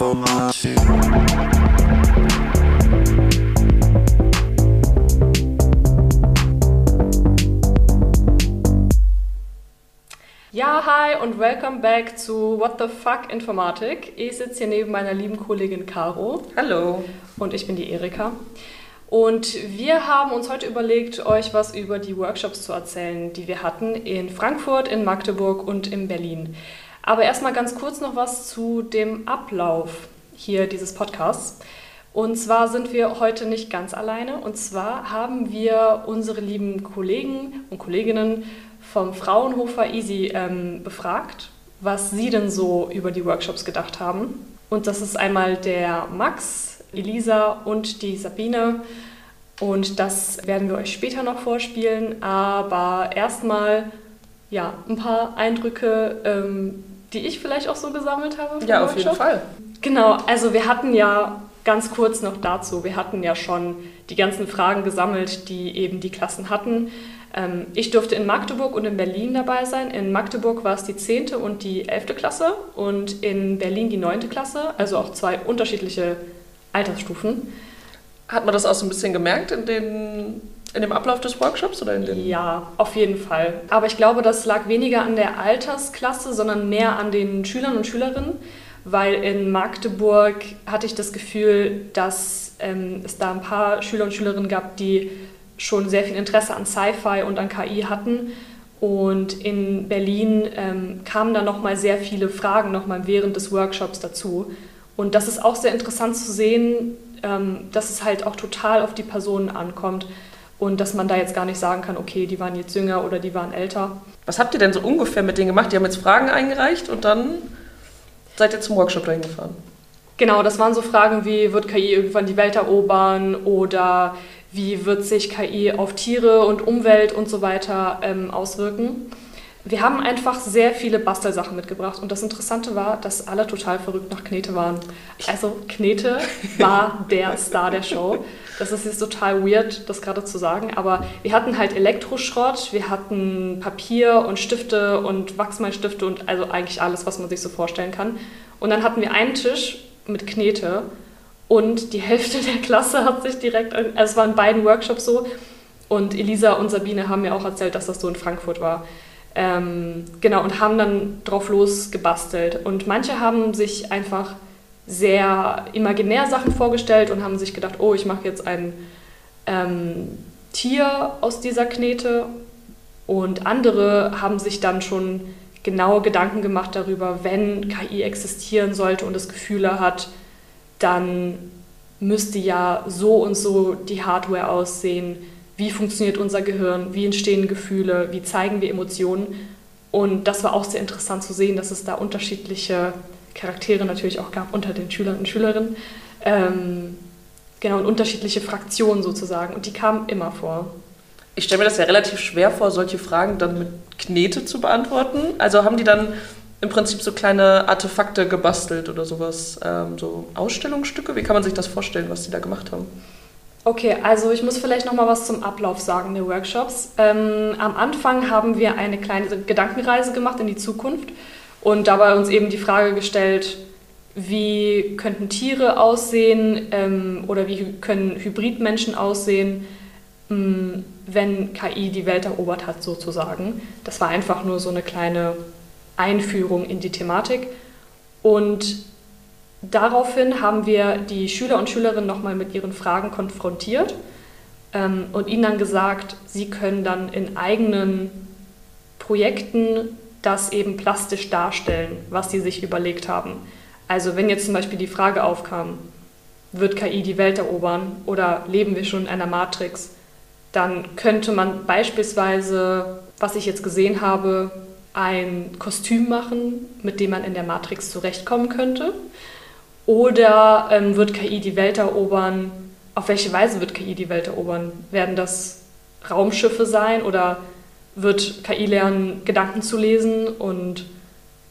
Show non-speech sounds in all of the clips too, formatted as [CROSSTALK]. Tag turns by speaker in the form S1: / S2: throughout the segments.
S1: Informatik.
S2: Ja, hi und welcome back zu What the Fuck Informatik. Ich sitze hier neben meiner lieben Kollegin Caro
S3: Hallo.
S2: und ich bin die Erika. Und wir haben uns heute überlegt, euch was über die Workshops zu erzählen, die wir hatten in Frankfurt, in Magdeburg und in Berlin. Aber erstmal ganz kurz noch was zu dem Ablauf hier dieses Podcasts. Und zwar sind wir heute nicht ganz alleine. Und zwar haben wir unsere lieben Kollegen und Kolleginnen vom Fraunhofer Easy ähm, befragt, was sie denn so über die Workshops gedacht haben. Und das ist einmal der Max, Elisa und die Sabine. Und das werden wir euch später noch vorspielen. Aber erstmal ja, ein paar Eindrücke, ähm, die ich vielleicht auch so gesammelt habe.
S3: Ja, auf jeden. Fall.
S2: Genau, also wir hatten ja ganz kurz noch dazu, wir hatten ja schon die ganzen Fragen gesammelt, die eben die Klassen hatten. Ähm, ich durfte in Magdeburg und in Berlin dabei sein. In Magdeburg war es die 10. und die 11. Klasse und in Berlin die 9. Klasse, also auch zwei unterschiedliche Altersstufen.
S3: Hat man das auch so ein bisschen gemerkt in, den, in dem Ablauf des Workshops oder in den
S2: Ja, auf jeden Fall. Aber ich glaube, das lag weniger an der Altersklasse, sondern mehr an den Schülern und Schülerinnen, weil in Magdeburg hatte ich das Gefühl, dass ähm, es da ein paar Schüler und Schülerinnen gab, die schon sehr viel Interesse an Sci-Fi und an KI hatten. Und in Berlin ähm, kamen dann nochmal sehr viele Fragen nochmal während des Workshops dazu. Und das ist auch sehr interessant zu sehen, ähm, dass es halt auch total auf die Personen ankommt und dass man da jetzt gar nicht sagen kann, okay, die waren jetzt jünger oder die waren älter.
S3: Was habt ihr denn so ungefähr mit denen gemacht? Die haben jetzt Fragen eingereicht und dann seid ihr zum Workshop dahin gefahren.
S2: Genau, das waren so Fragen wie, wird KI irgendwann die Welt erobern oder wie wird sich KI auf Tiere und Umwelt und so weiter ähm, auswirken. Wir haben einfach sehr viele Bastelsachen mitgebracht und das Interessante war, dass alle total verrückt nach Knete waren. Also Knete war der Star der Show. Das ist jetzt total weird, das gerade zu sagen, aber wir hatten halt Elektroschrott, wir hatten Papier und Stifte und Wachsmalstifte und also eigentlich alles, was man sich so vorstellen kann. Und dann hatten wir einen Tisch mit Knete und die Hälfte der Klasse hat sich direkt, also es war in beiden Workshops so und Elisa und Sabine haben mir auch erzählt, dass das so in Frankfurt war. Ähm, genau, und haben dann drauf losgebastelt. Und manche haben sich einfach sehr imaginär Sachen vorgestellt und haben sich gedacht, oh, ich mache jetzt ein ähm, Tier aus dieser Knete. Und andere haben sich dann schon genaue Gedanken gemacht darüber, wenn KI existieren sollte und das Gefühle hat, dann müsste ja so und so die Hardware aussehen, wie funktioniert unser Gehirn, wie entstehen Gefühle, wie zeigen wir Emotionen. Und das war auch sehr interessant zu sehen, dass es da unterschiedliche Charaktere natürlich auch gab unter den Schülern und Schülerinnen. Ähm, genau, und unterschiedliche Fraktionen sozusagen. Und die kamen immer vor.
S3: Ich stelle mir das ja relativ schwer vor, solche Fragen dann mit Knete zu beantworten. Also haben die dann im Prinzip so kleine Artefakte gebastelt oder sowas, ähm, so Ausstellungsstücke? Wie kann man sich das vorstellen, was die da gemacht haben?
S2: Okay, also ich muss vielleicht noch mal was zum Ablauf sagen der Workshops. Ähm, am Anfang haben wir eine kleine Gedankenreise gemacht in die Zukunft und dabei uns eben die Frage gestellt, wie könnten Tiere aussehen ähm, oder wie können Hybridmenschen aussehen, mh, wenn KI die Welt erobert hat sozusagen. Das war einfach nur so eine kleine Einführung in die Thematik und Daraufhin haben wir die Schüler und Schülerinnen nochmal mit ihren Fragen konfrontiert ähm, und ihnen dann gesagt, sie können dann in eigenen Projekten das eben plastisch darstellen, was sie sich überlegt haben. Also wenn jetzt zum Beispiel die Frage aufkam, wird KI die Welt erobern oder leben wir schon in einer Matrix, dann könnte man beispielsweise, was ich jetzt gesehen habe, ein Kostüm machen, mit dem man in der Matrix zurechtkommen könnte. Oder ähm, wird KI die Welt erobern? Auf welche Weise wird KI die Welt erobern? Werden das Raumschiffe sein oder wird KI lernen, Gedanken zu lesen und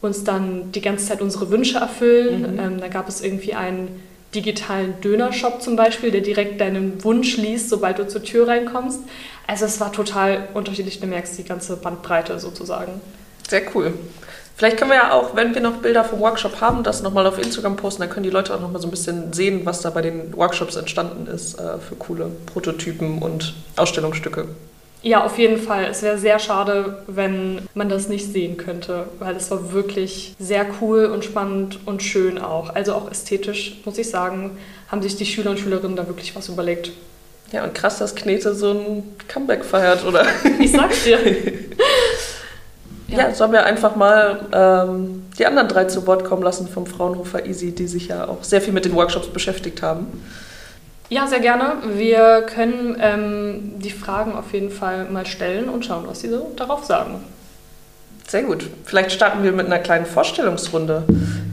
S2: uns dann die ganze Zeit unsere Wünsche erfüllen?
S3: Mhm.
S2: Ähm, da gab es irgendwie einen digitalen Dönershop zum Beispiel, der direkt deinen Wunsch liest, sobald du zur Tür reinkommst. Also es war total unterschiedlich, du merkst die ganze Bandbreite sozusagen.
S3: Sehr cool. Vielleicht können wir ja auch, wenn wir noch Bilder vom Workshop haben, das nochmal auf Instagram posten. Dann können die Leute auch nochmal so ein bisschen sehen, was da bei den Workshops entstanden ist äh, für coole Prototypen und Ausstellungsstücke.
S2: Ja, auf jeden Fall. Es wäre sehr schade, wenn man das nicht sehen könnte, weil es war wirklich sehr cool und spannend und schön auch. Also auch ästhetisch, muss ich sagen, haben sich die Schüler und Schülerinnen da wirklich was überlegt.
S3: Ja, und krass, dass Knete so ein Comeback feiert, oder?
S2: Ich sag's dir. [LAUGHS]
S3: ja, ja sollen wir einfach mal ähm, die anderen drei zu Wort kommen lassen vom Fraunhofer Easy, die sich ja auch sehr viel mit den Workshops beschäftigt haben.
S2: Ja, sehr gerne. Wir können ähm, die Fragen auf jeden Fall mal stellen und schauen, was Sie so darauf sagen.
S3: Sehr gut. Vielleicht starten wir mit einer kleinen Vorstellungsrunde.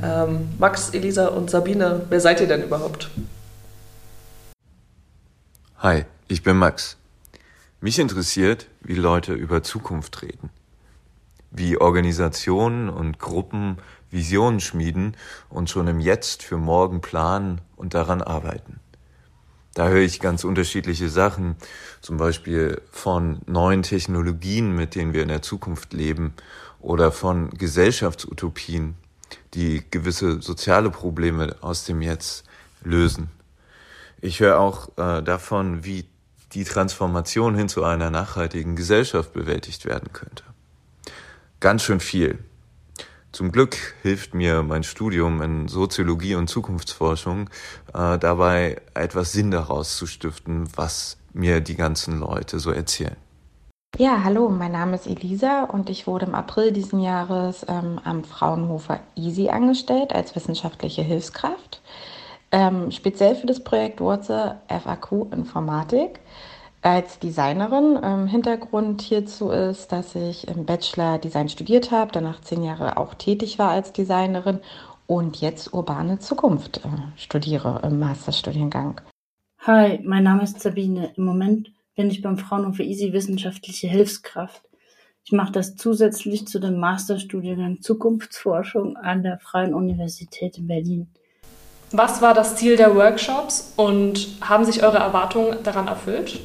S3: Ähm, Max, Elisa und Sabine, wer seid ihr denn überhaupt?
S1: Hi, ich bin Max. Mich interessiert, wie Leute über Zukunft reden. Wie Organisationen und Gruppen Visionen schmieden und schon im Jetzt für morgen planen und daran arbeiten. Da höre ich ganz unterschiedliche Sachen, zum Beispiel von neuen Technologien, mit denen wir in der Zukunft leben, oder von Gesellschaftsutopien, die gewisse soziale Probleme aus dem Jetzt lösen. Ich höre auch äh, davon, wie die Transformation hin zu einer nachhaltigen Gesellschaft bewältigt werden könnte. Ganz schön viel. Zum Glück hilft mir mein Studium in Soziologie und Zukunftsforschung äh, dabei, etwas Sinn daraus zu stiften, was mir die ganzen Leute so erzählen.
S4: Ja, hallo, mein Name ist Elisa und ich wurde im April diesen Jahres ähm, am Fraunhofer EASY angestellt als wissenschaftliche Hilfskraft, ähm, speziell für das Projekt Wurzel FAQ Informatik als Designerin. Ähm, Hintergrund hierzu ist, dass ich im Bachelor Design studiert habe, danach zehn Jahre auch tätig war als Designerin und jetzt urbane Zukunft äh, studiere im Masterstudiengang.
S5: Hi, mein Name ist Sabine. Im Moment bin ich beim Fraunhofer Easy wissenschaftliche Hilfskraft. Ich mache das zusätzlich zu dem Masterstudiengang Zukunftsforschung an der Freien Universität in Berlin.
S2: Was war das Ziel der Workshops und haben sich eure Erwartungen daran erfüllt?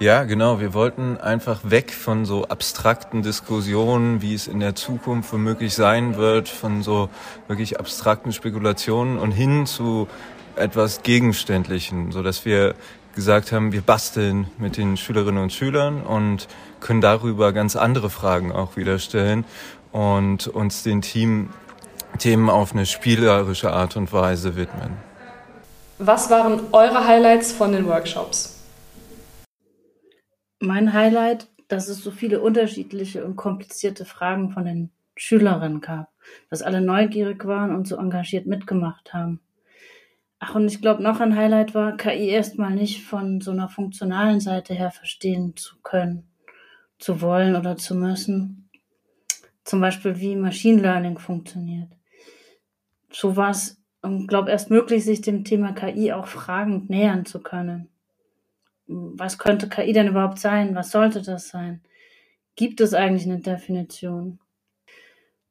S1: Ja, genau. Wir wollten einfach weg von so abstrakten Diskussionen, wie es in der Zukunft womöglich sein wird, von so wirklich abstrakten Spekulationen und hin zu etwas Gegenständlichen, so dass wir gesagt haben, wir basteln mit den Schülerinnen und Schülern und können darüber ganz andere Fragen auch wieder stellen und uns den Team Themen auf eine spielerische Art und Weise widmen.
S2: Was waren eure Highlights von den Workshops?
S5: Mein Highlight, dass es so viele unterschiedliche und komplizierte Fragen von den Schülerinnen gab, dass alle neugierig waren und so engagiert mitgemacht haben. Ach, und ich glaube, noch ein Highlight war, KI erstmal nicht von so einer funktionalen Seite her verstehen zu können, zu wollen oder zu müssen. Zum Beispiel, wie Machine Learning funktioniert. So war es, glaube erst möglich, sich dem Thema KI auch fragend nähern zu können was könnte KI denn überhaupt sein? Was sollte das sein? Gibt es eigentlich eine Definition?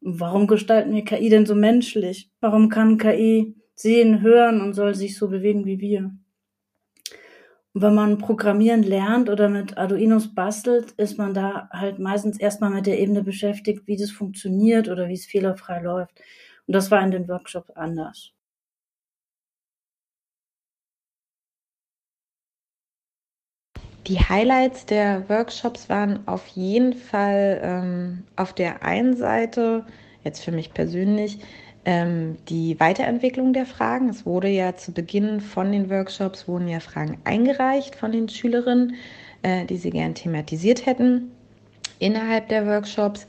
S5: Warum gestalten wir KI denn so menschlich? Warum kann KI sehen, hören und soll sich so bewegen wie wir? Und wenn man Programmieren lernt oder mit Arduinos bastelt, ist man da halt meistens erstmal mit der Ebene beschäftigt, wie das funktioniert oder wie es fehlerfrei läuft. Und das war in den Workshops anders.
S4: Die Highlights der Workshops waren auf jeden Fall ähm, auf der einen Seite, jetzt für mich persönlich, ähm, die Weiterentwicklung der Fragen. Es wurde ja zu Beginn von den Workshops, wurden ja Fragen eingereicht von den Schülerinnen, äh, die sie gern thematisiert hätten innerhalb der Workshops.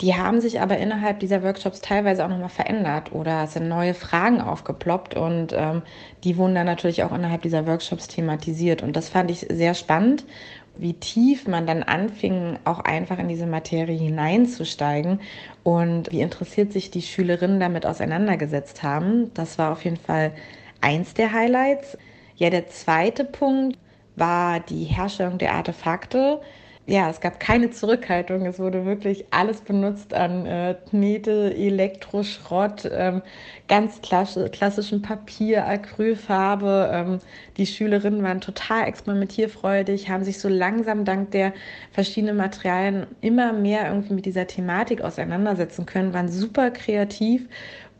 S4: Die haben sich aber innerhalb dieser Workshops teilweise auch nochmal verändert oder es sind neue Fragen aufgeploppt und ähm, die wurden dann natürlich auch innerhalb dieser Workshops thematisiert. Und das fand ich sehr spannend, wie tief man dann anfing, auch einfach in diese Materie hineinzusteigen und wie interessiert sich die Schülerinnen damit auseinandergesetzt haben. Das war auf jeden Fall eins der Highlights. Ja, der zweite Punkt war die Herstellung der Artefakte ja, es gab keine Zurückhaltung. Es wurde wirklich alles benutzt an äh, Knete, Elektroschrott, ähm, ganz klassischen Papier, Acrylfarbe. Ähm, die Schülerinnen waren total experimentierfreudig, haben sich so langsam dank der verschiedenen Materialien immer mehr irgendwie mit dieser Thematik auseinandersetzen können, waren super kreativ.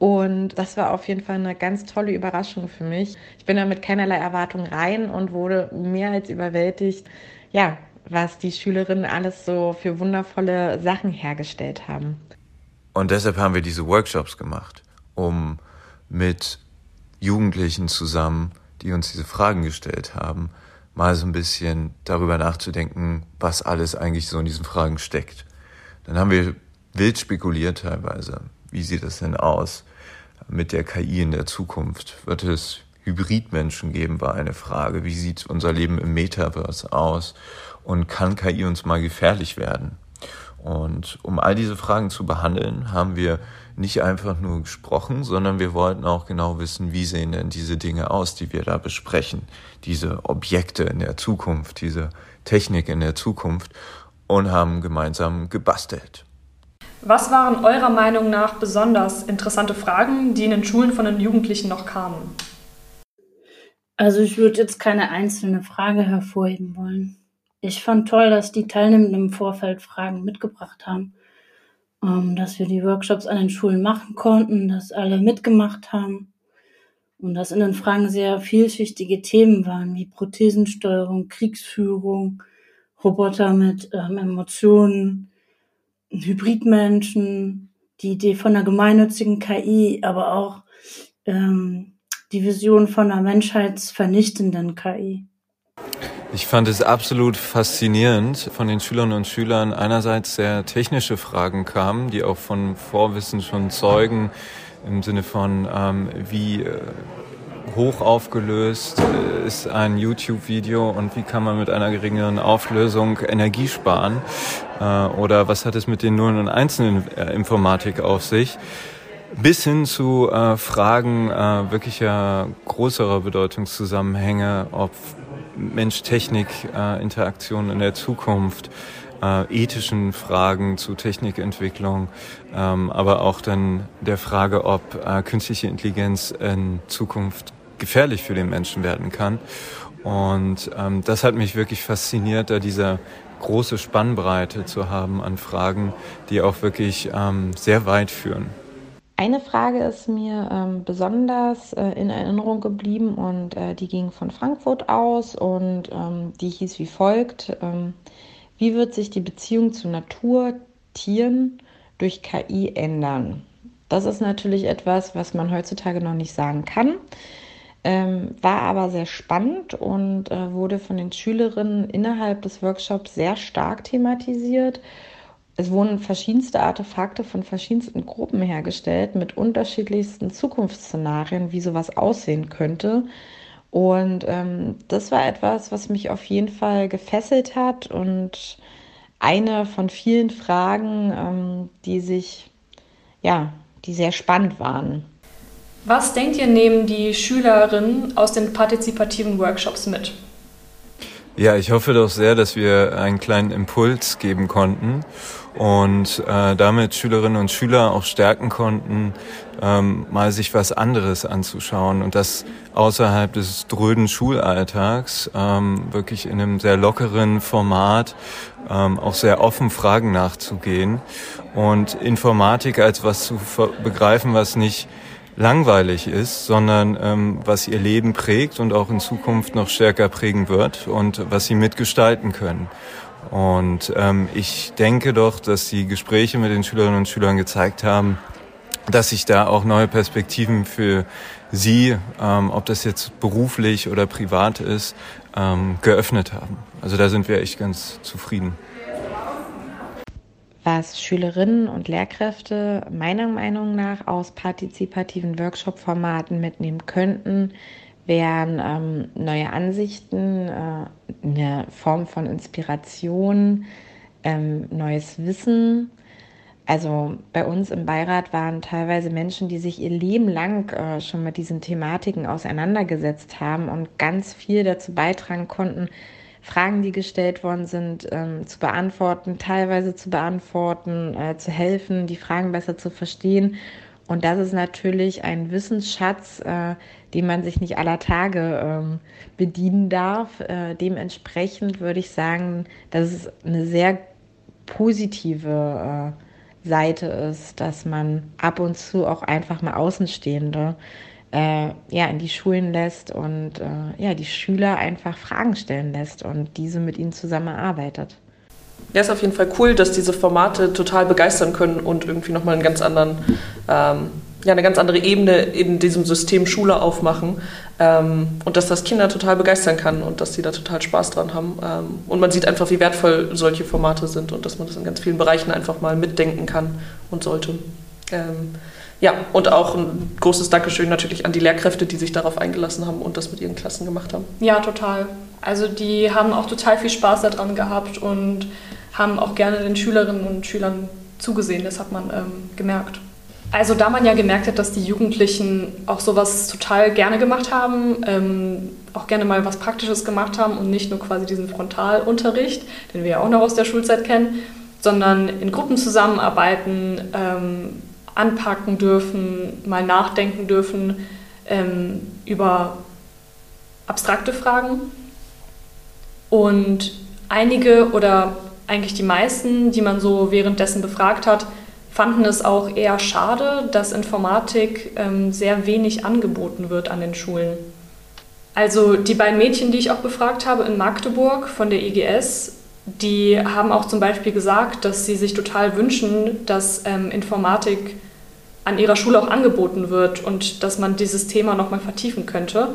S4: Und das war auf jeden Fall eine ganz tolle Überraschung für mich. Ich bin da mit keinerlei Erwartung rein und wurde mehr als überwältigt. Ja, was die Schülerinnen alles so für wundervolle Sachen hergestellt haben.
S1: Und deshalb haben wir diese Workshops gemacht, um mit Jugendlichen zusammen, die uns diese Fragen gestellt haben, mal so ein bisschen darüber nachzudenken, was alles eigentlich so in diesen Fragen steckt. Dann haben wir wild spekuliert teilweise. Wie sieht das denn aus mit der KI in der Zukunft? Wird es Hybridmenschen geben, war eine Frage. Wie sieht unser Leben im Metaverse aus? und kann KI uns mal gefährlich werden? Und um all diese Fragen zu behandeln, haben wir nicht einfach nur gesprochen, sondern wir wollten auch genau wissen, wie sehen denn diese Dinge aus, die wir da besprechen, diese Objekte in der Zukunft, diese Technik in der Zukunft und haben gemeinsam gebastelt.
S2: Was waren eurer Meinung nach besonders interessante Fragen, die in den Schulen von den Jugendlichen noch kamen?
S5: Also ich würde jetzt keine einzelne Frage hervorheben wollen. Ich fand toll, dass die Teilnehmenden im Vorfeld Fragen mitgebracht haben, ähm, dass wir die Workshops an den Schulen machen konnten, dass alle mitgemacht haben und dass in den Fragen sehr vielschichtige Themen waren, wie Prothesensteuerung, Kriegsführung, Roboter mit ähm, Emotionen, Hybridmenschen, die Idee von einer gemeinnützigen KI, aber auch ähm, die Vision von einer menschheitsvernichtenden KI.
S1: Ich fand es absolut faszinierend, von den Schülerinnen und Schülern einerseits sehr technische Fragen kamen, die auch von Vorwissen schon zeugen, im Sinne von, ähm, wie äh, hoch aufgelöst äh, ist ein YouTube-Video und wie kann man mit einer geringeren Auflösung Energie sparen? Äh, oder was hat es mit den Nullen und Einzelnen äh, Informatik auf sich? Bis hin zu äh, Fragen äh, wirklicher größerer Bedeutungszusammenhänge, ob Mensch-Technik-Interaktion in der Zukunft, äh, ethischen Fragen zu Technikentwicklung, ähm, aber auch dann der Frage, ob äh, künstliche Intelligenz in Zukunft gefährlich für den Menschen werden kann. Und ähm, das hat mich wirklich fasziniert, da diese große Spannbreite zu haben an Fragen, die auch wirklich ähm, sehr weit führen.
S4: Eine Frage ist mir ähm, besonders äh, in Erinnerung geblieben und äh, die ging von Frankfurt aus und ähm, die hieß wie folgt. Ähm, wie wird sich die Beziehung zu Natur, Tieren durch KI ändern? Das ist natürlich etwas, was man heutzutage noch nicht sagen kann, ähm, war aber sehr spannend und äh, wurde von den Schülerinnen innerhalb des Workshops sehr stark thematisiert es wurden verschiedenste Artefakte von verschiedensten Gruppen hergestellt mit unterschiedlichsten Zukunftsszenarien, wie sowas aussehen könnte. Und ähm, das war etwas, was mich auf jeden Fall gefesselt hat und eine von vielen Fragen, ähm, die sich, ja, die sehr spannend waren.
S2: Was denkt ihr, nehmen die Schülerinnen aus den partizipativen Workshops mit?
S1: Ja, ich hoffe doch sehr, dass wir einen kleinen Impuls geben konnten und äh, damit Schülerinnen und Schüler auch stärken konnten, ähm, mal sich was anderes anzuschauen und das außerhalb des dröden Schulalltags, ähm, wirklich in einem sehr lockeren Format, ähm, auch sehr offen Fragen nachzugehen und Informatik als was zu begreifen, was nicht langweilig ist, sondern ähm, was ihr Leben prägt und auch in Zukunft noch stärker prägen wird und was sie mitgestalten können. Und ähm, ich denke doch, dass die Gespräche mit den Schülerinnen und Schülern gezeigt haben, dass sich da auch neue Perspektiven für sie, ähm, ob das jetzt beruflich oder privat ist, ähm, geöffnet haben. Also da sind wir echt ganz zufrieden.
S4: Was Schülerinnen und Lehrkräfte meiner Meinung nach aus partizipativen Workshop-Formaten mitnehmen könnten, wären ähm, neue Ansichten, äh, eine Form von Inspiration, ähm, neues Wissen. Also bei uns im Beirat waren teilweise Menschen, die sich ihr Leben lang äh, schon mit diesen Thematiken auseinandergesetzt haben und ganz viel dazu beitragen konnten, Fragen, die gestellt worden sind, ähm, zu beantworten, teilweise zu beantworten, äh, zu helfen, die Fragen besser zu verstehen. Und das ist natürlich ein Wissensschatz, äh, den man sich nicht aller Tage ähm, bedienen darf. Äh, dementsprechend würde ich sagen, dass es eine sehr positive äh, Seite ist, dass man ab und zu auch einfach mal Außenstehende äh, ja, in die Schulen lässt und äh, ja, die Schüler einfach Fragen stellen lässt und diese mit ihnen zusammenarbeitet.
S3: Ja, ist auf jeden Fall cool, dass diese Formate total begeistern können und irgendwie nochmal einen ganz anderen, ähm, ja, eine ganz andere Ebene in diesem System Schule aufmachen ähm, und dass das Kinder total begeistern kann und dass sie da total Spaß dran haben. Ähm, und man sieht einfach, wie wertvoll solche Formate sind und dass man das in ganz vielen Bereichen einfach mal mitdenken kann und sollte. Ja, und auch ein großes Dankeschön natürlich an die Lehrkräfte, die sich darauf eingelassen haben und das mit ihren Klassen gemacht haben.
S2: Ja, total. Also die haben auch total viel Spaß daran gehabt und haben auch gerne den Schülerinnen und Schülern zugesehen. Das hat man ähm, gemerkt. Also da man ja gemerkt hat, dass die Jugendlichen auch sowas total gerne gemacht haben, ähm, auch gerne mal was Praktisches gemacht haben und nicht nur quasi diesen Frontalunterricht, den wir ja auch noch aus der Schulzeit kennen, sondern in Gruppen zusammenarbeiten, ähm, anpacken dürfen, mal nachdenken dürfen ähm, über abstrakte Fragen. Und einige oder eigentlich die meisten, die man so währenddessen befragt hat, fanden es auch eher schade, dass Informatik ähm, sehr wenig angeboten wird an den Schulen. Also die beiden Mädchen, die ich auch befragt habe in Magdeburg von der IGS, die haben auch zum Beispiel gesagt, dass sie sich total wünschen, dass ähm, Informatik an ihrer Schule auch angeboten wird und dass man dieses Thema nochmal vertiefen könnte.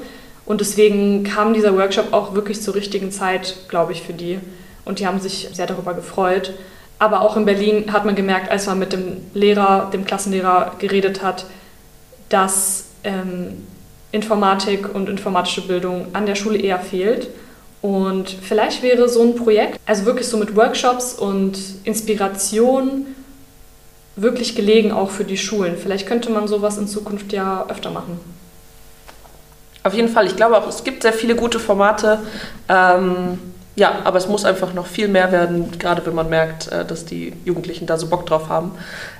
S2: Und deswegen kam dieser Workshop auch wirklich zur richtigen Zeit, glaube ich, für die. Und die haben sich sehr darüber gefreut. Aber auch in Berlin hat man gemerkt, als man mit dem Lehrer, dem Klassenlehrer geredet hat, dass ähm, Informatik und informatische Bildung an der Schule eher fehlt. Und vielleicht wäre so ein Projekt, also wirklich so mit Workshops und Inspiration, wirklich gelegen auch für die Schulen. Vielleicht könnte man sowas in Zukunft ja öfter machen.
S3: Auf jeden Fall. Ich glaube auch, es gibt sehr viele gute Formate. Ähm, ja, aber es muss einfach noch viel mehr werden, gerade wenn man merkt, äh, dass die Jugendlichen da so Bock drauf haben.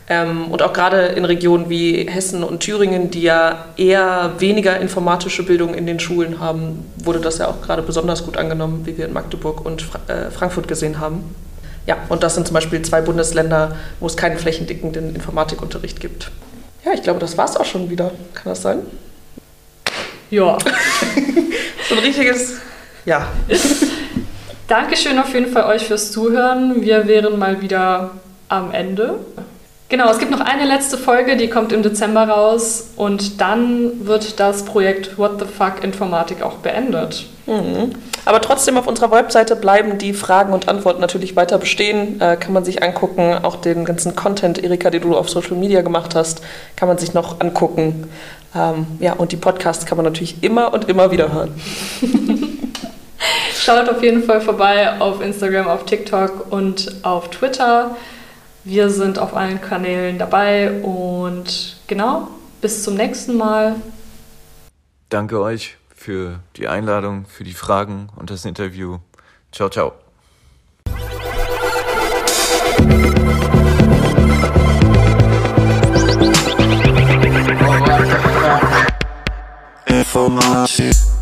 S3: Ähm, und auch gerade in Regionen wie Hessen und Thüringen, die ja eher weniger informatische Bildung in den Schulen haben, wurde das ja auch gerade besonders gut angenommen, wie wir in Magdeburg und äh, Frankfurt gesehen haben. Ja, und das sind zum Beispiel zwei Bundesländer, wo es keinen flächendeckenden Informatikunterricht gibt. Ja, ich glaube, das war es auch schon wieder. Kann das sein?
S2: Ja. [LAUGHS]
S3: so ein richtiges Ja. [LAUGHS]
S2: Dankeschön auf jeden Fall euch fürs Zuhören. Wir wären mal wieder am Ende. Genau, es gibt noch eine letzte Folge, die kommt im Dezember raus und dann wird das Projekt What the Fuck Informatik auch beendet.
S3: Mhm. Aber trotzdem auf unserer Webseite bleiben die Fragen und Antworten natürlich weiter bestehen. Äh, kann man sich angucken. Auch den ganzen Content, Erika, den du auf Social Media gemacht hast, kann man sich noch angucken. Ähm, ja, und die Podcasts kann man natürlich immer und immer wieder hören. [LAUGHS]
S2: Schaut auf jeden Fall vorbei auf Instagram, auf TikTok und auf Twitter. Wir sind auf allen Kanälen dabei und genau, bis zum nächsten Mal.
S1: Danke euch für die Einladung, für die Fragen und das Interview. Ciao, ciao. Information.